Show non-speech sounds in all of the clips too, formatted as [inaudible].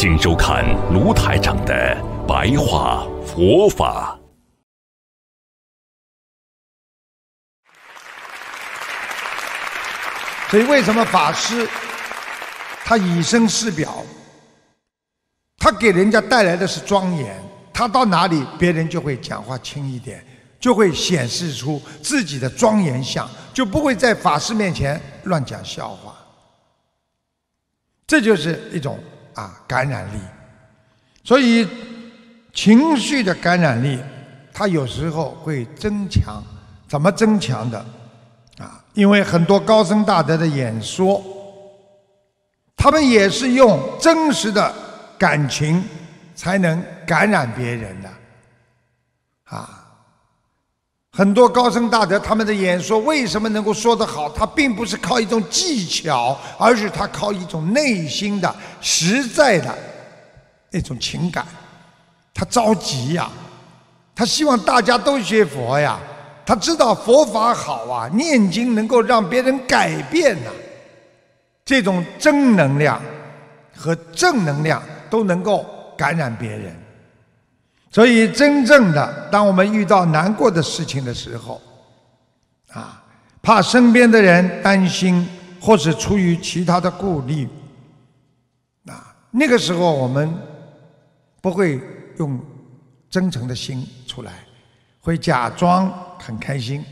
请收看卢台长的白话佛法。所以，为什么法师他以身试表？他给人家带来的是庄严，他到哪里，别人就会讲话轻一点，就会显示出自己的庄严相，就不会在法师面前乱讲笑话。这就是一种。啊，感染力，所以情绪的感染力，它有时候会增强。怎么增强的？啊，因为很多高僧大德的演说，他们也是用真实的感情才能感染别人的。啊，很多高僧大德他们的演说为什么能够说得好？他并不是靠一种技巧，而是他靠一种内心的。实在的 [laughs] 那种情感，他着急呀，他希望大家都学佛呀，他知道佛法好啊，念经能够让别人改变呐，这种正能量和正能量都能够感染别人，所以真正的当我们遇到难过的事情的时候，啊，怕身边的人担心，或是出于其他的顾虑。啊那个时候，我们不会用真诚的心出来，会假装很开心。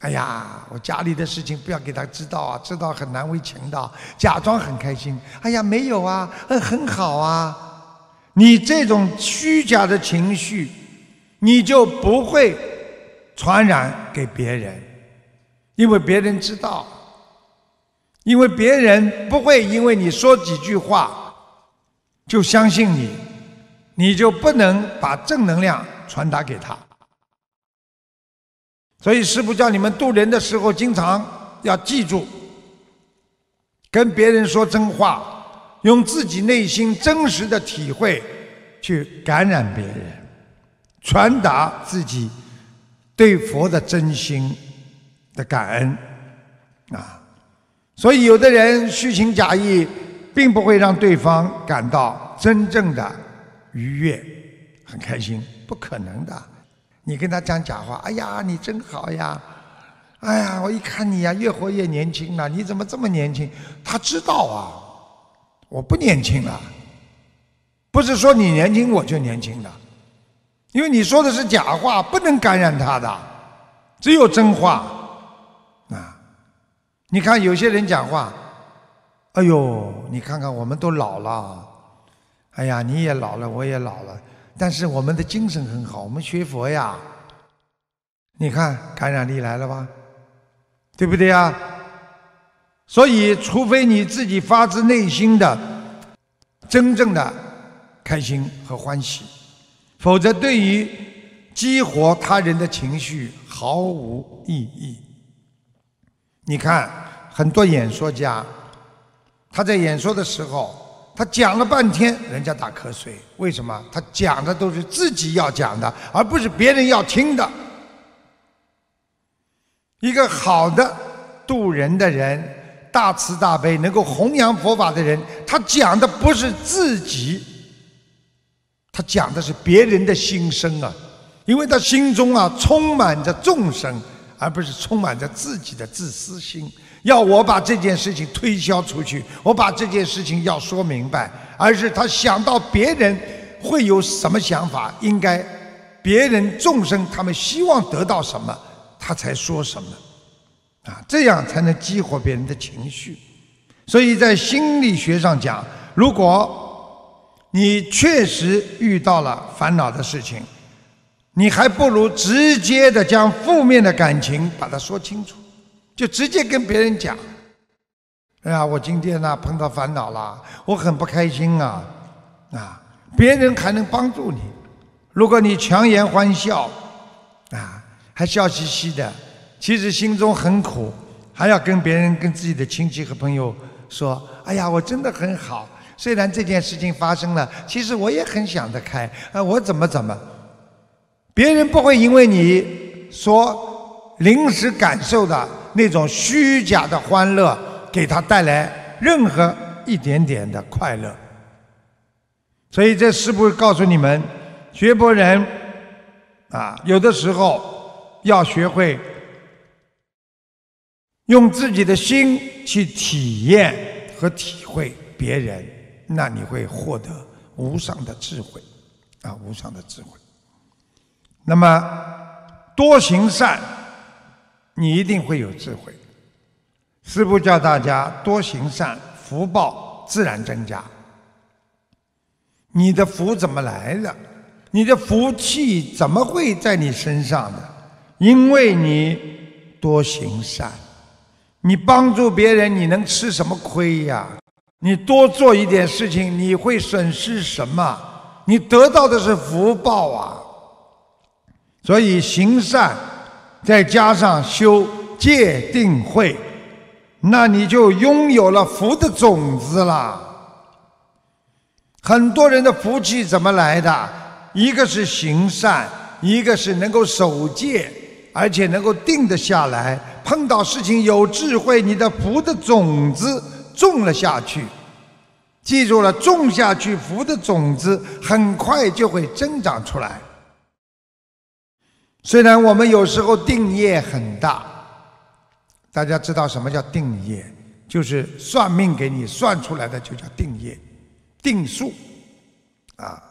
哎呀，我家里的事情不要给他知道啊，知道很难为情的。假装很开心。哎呀，没有啊，嗯，很好啊。你这种虚假的情绪，你就不会传染给别人，因为别人知道，因为别人不会因为你说几句话。就相信你，你就不能把正能量传达给他。所以师父叫你们渡人的时候，经常要记住，跟别人说真话，用自己内心真实的体会去感染别人，传达自己对佛的真心的感恩啊。所以有的人虚情假意。并不会让对方感到真正的愉悦、很开心，不可能的。你跟他讲假话，哎呀，你真好呀，哎呀，我一看你呀，越活越年轻了，你怎么这么年轻？他知道啊，我不年轻了，不是说你年轻我就年轻的，因为你说的是假话，不能感染他的，只有真话啊。你看有些人讲话。哎呦，你看看，我们都老了，哎呀，你也老了，我也老了，但是我们的精神很好，我们学佛呀。你看感染力来了吧，对不对呀？所以，除非你自己发自内心的真正的开心和欢喜，否则对于激活他人的情绪毫无意义。你看很多演说家。他在演说的时候，他讲了半天，人家打瞌睡。为什么？他讲的都是自己要讲的，而不是别人要听的。一个好的渡人的人，大慈大悲，能够弘扬佛法的人，他讲的不是自己，他讲的是别人的心声啊，因为他心中啊充满着众生，而不是充满着自己的自私心。要我把这件事情推销出去，我把这件事情要说明白，而是他想到别人会有什么想法，应该别人众生他们希望得到什么，他才说什么，啊，这样才能激活别人的情绪。所以在心理学上讲，如果你确实遇到了烦恼的事情，你还不如直接的将负面的感情把它说清楚。就直接跟别人讲，哎呀，我今天呢碰到烦恼了，我很不开心啊，啊，别人还能帮助你。如果你强颜欢笑，啊，还笑嘻嘻的，其实心中很苦，还要跟别人、跟自己的亲戚和朋友说：“哎呀，我真的很好。虽然这件事情发生了，其实我也很想得开。啊，我怎么怎么？别人不会因为你说临时感受的那种虚假的欢乐，给他带来任何一点点的快乐。所以，这是不是告诉你们？”学佛人啊，有的时候要学会用自己的心去体验和体会别人，那你会获得无上的智慧啊，无上的智慧。那么多行善，你一定会有智慧。师父教大家多行善，福报自然增加。你的福怎么来的？你的福气怎么会在你身上呢？因为你多行善，你帮助别人，你能吃什么亏呀？你多做一点事情，你会损失什么？你得到的是福报啊！所以行善，再加上修戒定慧，那你就拥有了福的种子了。很多人的福气怎么来的？一个是行善，一个是能够守戒，而且能够定得下来。碰到事情有智慧，你的福的种子种了下去。记住了，种下去福的种子，很快就会增长出来。虽然我们有时候定业很大，大家知道什么叫定业？就是算命给你算出来的就叫定业，定数，啊。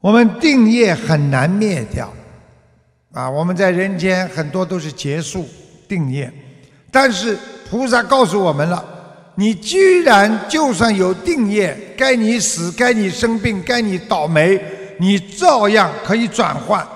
我们定业很难灭掉，啊，我们在人间很多都是劫数定业，但是菩萨告诉我们了，你居然就算有定业，该你死，该你生病，该你倒霉，你照样可以转换，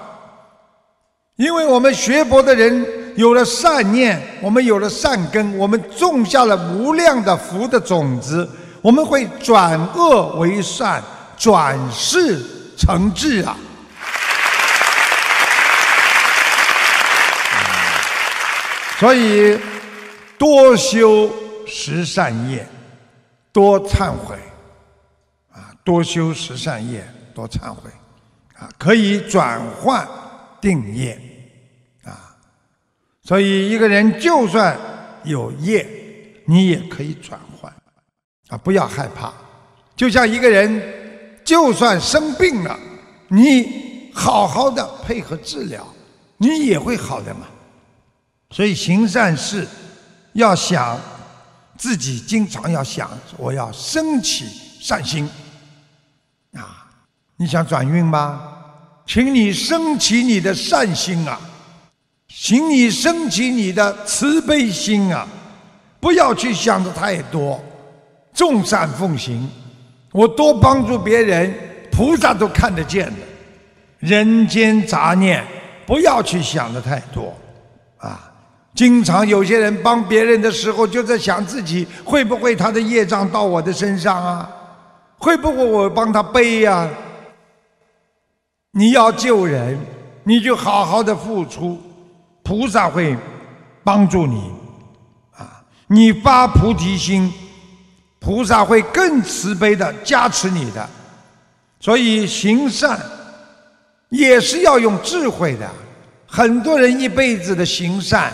因为我们学佛的人有了善念，我们有了善根，我们种下了无量的福的种子，我们会转恶为善，转世。成智啊！所以多修十善业，多忏悔啊！多修十善业，多忏悔啊！可以转换定业啊！所以一个人就算有业，你也可以转换啊！不要害怕，就像一个人。就算生病了，你好好的配合治疗，你也会好的嘛。所以行善事，要想自己经常要想，我要升起善心啊！你想转运吗？请你升起你的善心啊，请你升起你的慈悲心啊，不要去想的太多，众善奉行。我多帮助别人，菩萨都看得见的。人间杂念，不要去想的太多，啊！经常有些人帮别人的时候，就在想自己会不会他的业障到我的身上啊？会不会我帮他背呀？你要救人，你就好好的付出，菩萨会帮助你，啊！你发菩提心。菩萨会更慈悲的加持你的，所以行善也是要用智慧的。很多人一辈子的行善，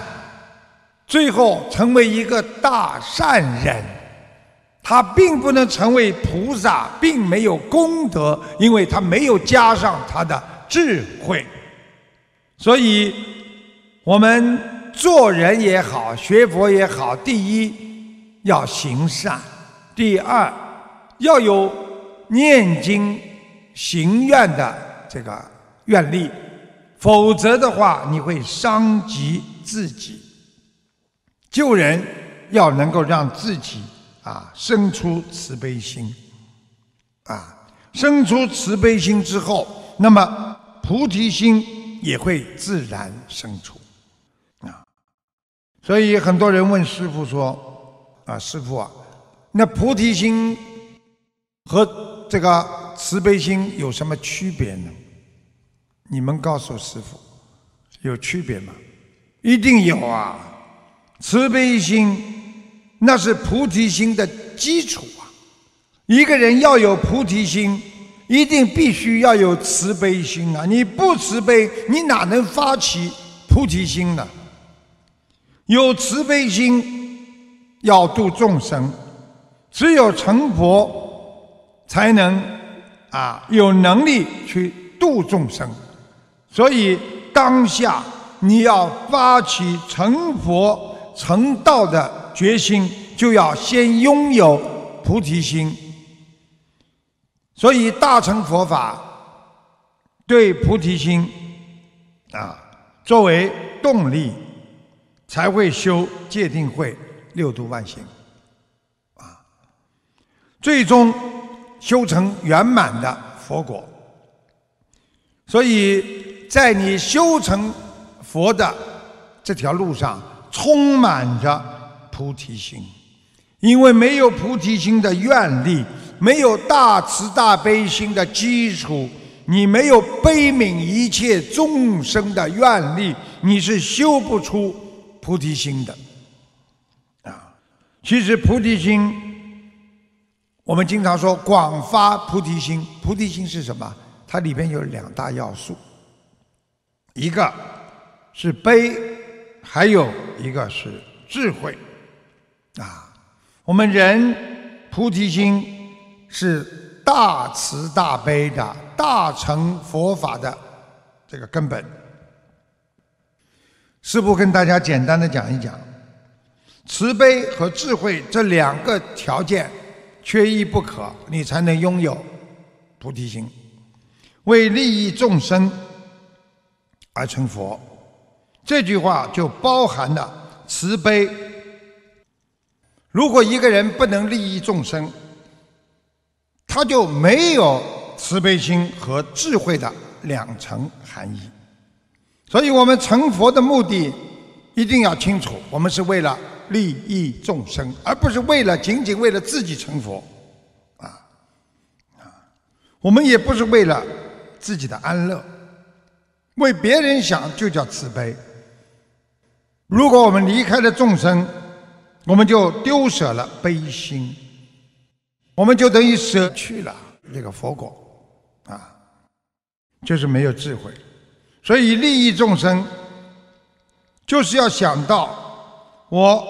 最后成为一个大善人，他并不能成为菩萨，并没有功德，因为他没有加上他的智慧。所以，我们做人也好，学佛也好，第一要行善。第二，要有念经行愿的这个愿力，否则的话，你会伤及自己。救人要能够让自己啊生出慈悲心，啊生出慈悲心之后，那么菩提心也会自然生出，啊。所以很多人问师傅说：“啊，师傅啊。”那菩提心和这个慈悲心有什么区别呢？你们告诉师傅，有区别吗？一定有啊！慈悲心那是菩提心的基础啊！一个人要有菩提心，一定必须要有慈悲心啊！你不慈悲，你哪能发起菩提心呢？有慈悲心，要度众生，只有成佛才能啊有能力去度众生。所以当下你要发起成佛成道的决心，就要先拥有菩提心。所以大乘佛法对菩提心啊作为动力，才会修戒定慧六度万行啊，最终修成圆满的佛果。所以。在你修成佛的这条路上，充满着菩提心，因为没有菩提心的愿力，没有大慈大悲心的基础，你没有悲悯一切众生的愿力，你是修不出菩提心的。啊，其实菩提心，我们经常说广发菩提心，菩提心是什么？它里边有两大要素。一个是悲，还有一个是智慧，啊，我们人菩提心是大慈大悲的大乘佛法的这个根本。师父跟大家简单的讲一讲，慈悲和智慧这两个条件缺一不可，你才能拥有菩提心，为利益众生。而成佛，这句话就包含了慈悲。如果一个人不能利益众生，他就没有慈悲心和智慧的两层含义。所以我们成佛的目的一定要清楚，我们是为了利益众生，而不是为了仅仅为了自己成佛。啊啊，我们也不是为了自己的安乐。为别人想就叫慈悲。如果我们离开了众生，我们就丢舍了悲心，我们就等于舍去了这个佛果，啊，就是没有智慧。所以利益众生，就是要想到我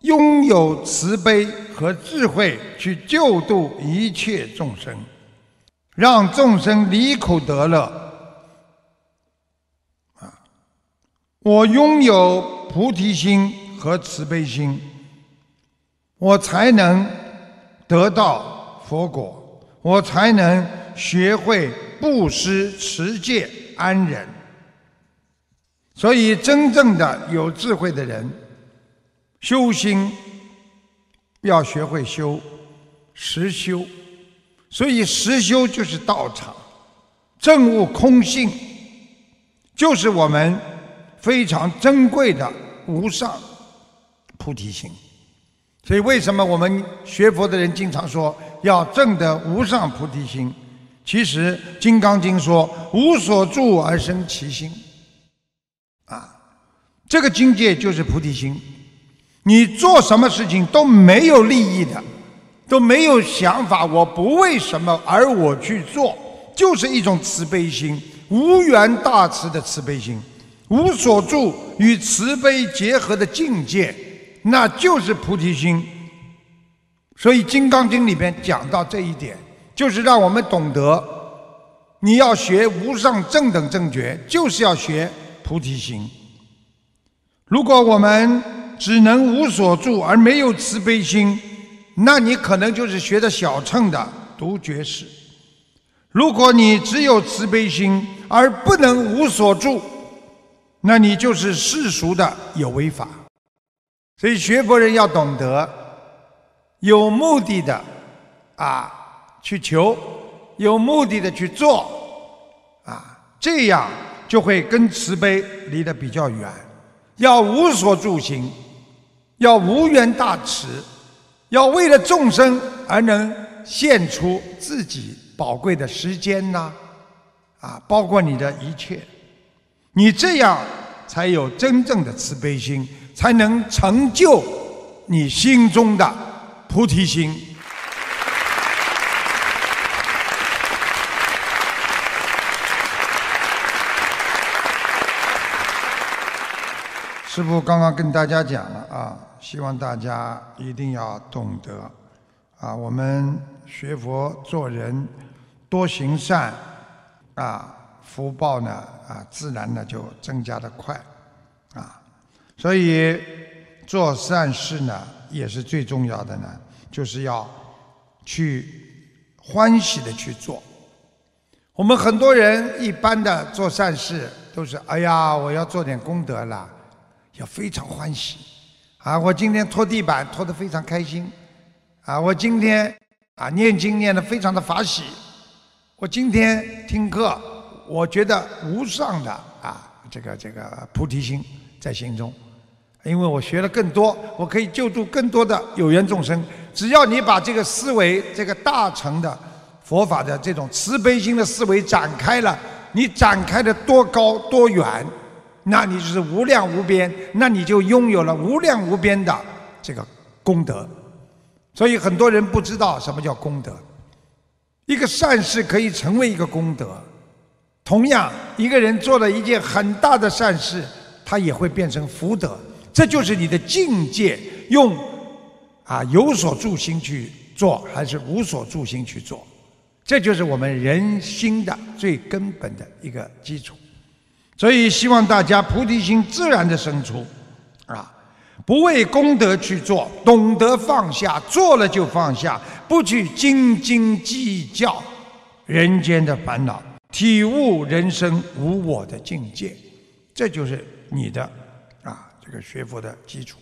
拥有慈悲和智慧去救度一切众生，让众生离苦得乐。我拥有菩提心和慈悲心，我才能得到佛果，我才能学会布施、持戒、安忍。所以，真正的有智慧的人，修心要学会修实修。所以，实修就是道场，证悟空性，就是我们。非常珍贵的无上菩提心，所以为什么我们学佛的人经常说要证得无上菩提心？其实《金刚经》说“无所住而生其心”，啊，这个境界就是菩提心。你做什么事情都没有利益的，都没有想法，我不为什么而我去做，就是一种慈悲心，无缘大慈的慈悲心。无所住与慈悲结合的境界，那就是菩提心。所以《金刚经》里边讲到这一点，就是让我们懂得，你要学无上正等正觉，就是要学菩提心。如果我们只能无所住而没有慈悲心，那你可能就是学的小乘的独觉士。如果你只有慈悲心而不能无所住，那你就是世俗的有为法，所以学佛人要懂得有目的的啊去求，有目的的去做啊，这样就会跟慈悲离得比较远。要无所住行，要无缘大慈，要为了众生而能献出自己宝贵的时间呐，啊，包括你的一切，你这样才有真正的慈悲心，才能成就你心中的菩提心。师父刚刚跟大家讲了啊，希望大家一定要懂得啊，我们学佛做人多行善啊，福报呢啊，自然呢就增加的快啊，所以做善事呢也是最重要的呢，就是要去欢喜的去做。我们很多人一般的做善事都是哎呀，我要做点功德了。要非常欢喜，啊！我今天拖地板拖得非常开心，啊！我今天啊念经念得非常的法喜，我今天听课，我觉得无上的啊这个这个菩提心在心中，因为我学了更多，我可以救助更多的有缘众生。只要你把这个思维，这个大乘的佛法的这种慈悲心的思维展开了，你展开的多高多远？那你就是无量无边，那你就拥有了无量无边的这个功德。所以很多人不知道什么叫功德。一个善事可以成为一个功德，同样一个人做了一件很大的善事，他也会变成福德。这就是你的境界，用啊有所助心去做，还是无所助心去做，这就是我们人心的最根本的一个基础。所以希望大家菩提心自然的生出，啊，不为功德去做，懂得放下，做了就放下，不去斤斤计较人间的烦恼，体悟人生无我的境界，这就是你的啊这个学佛的基础。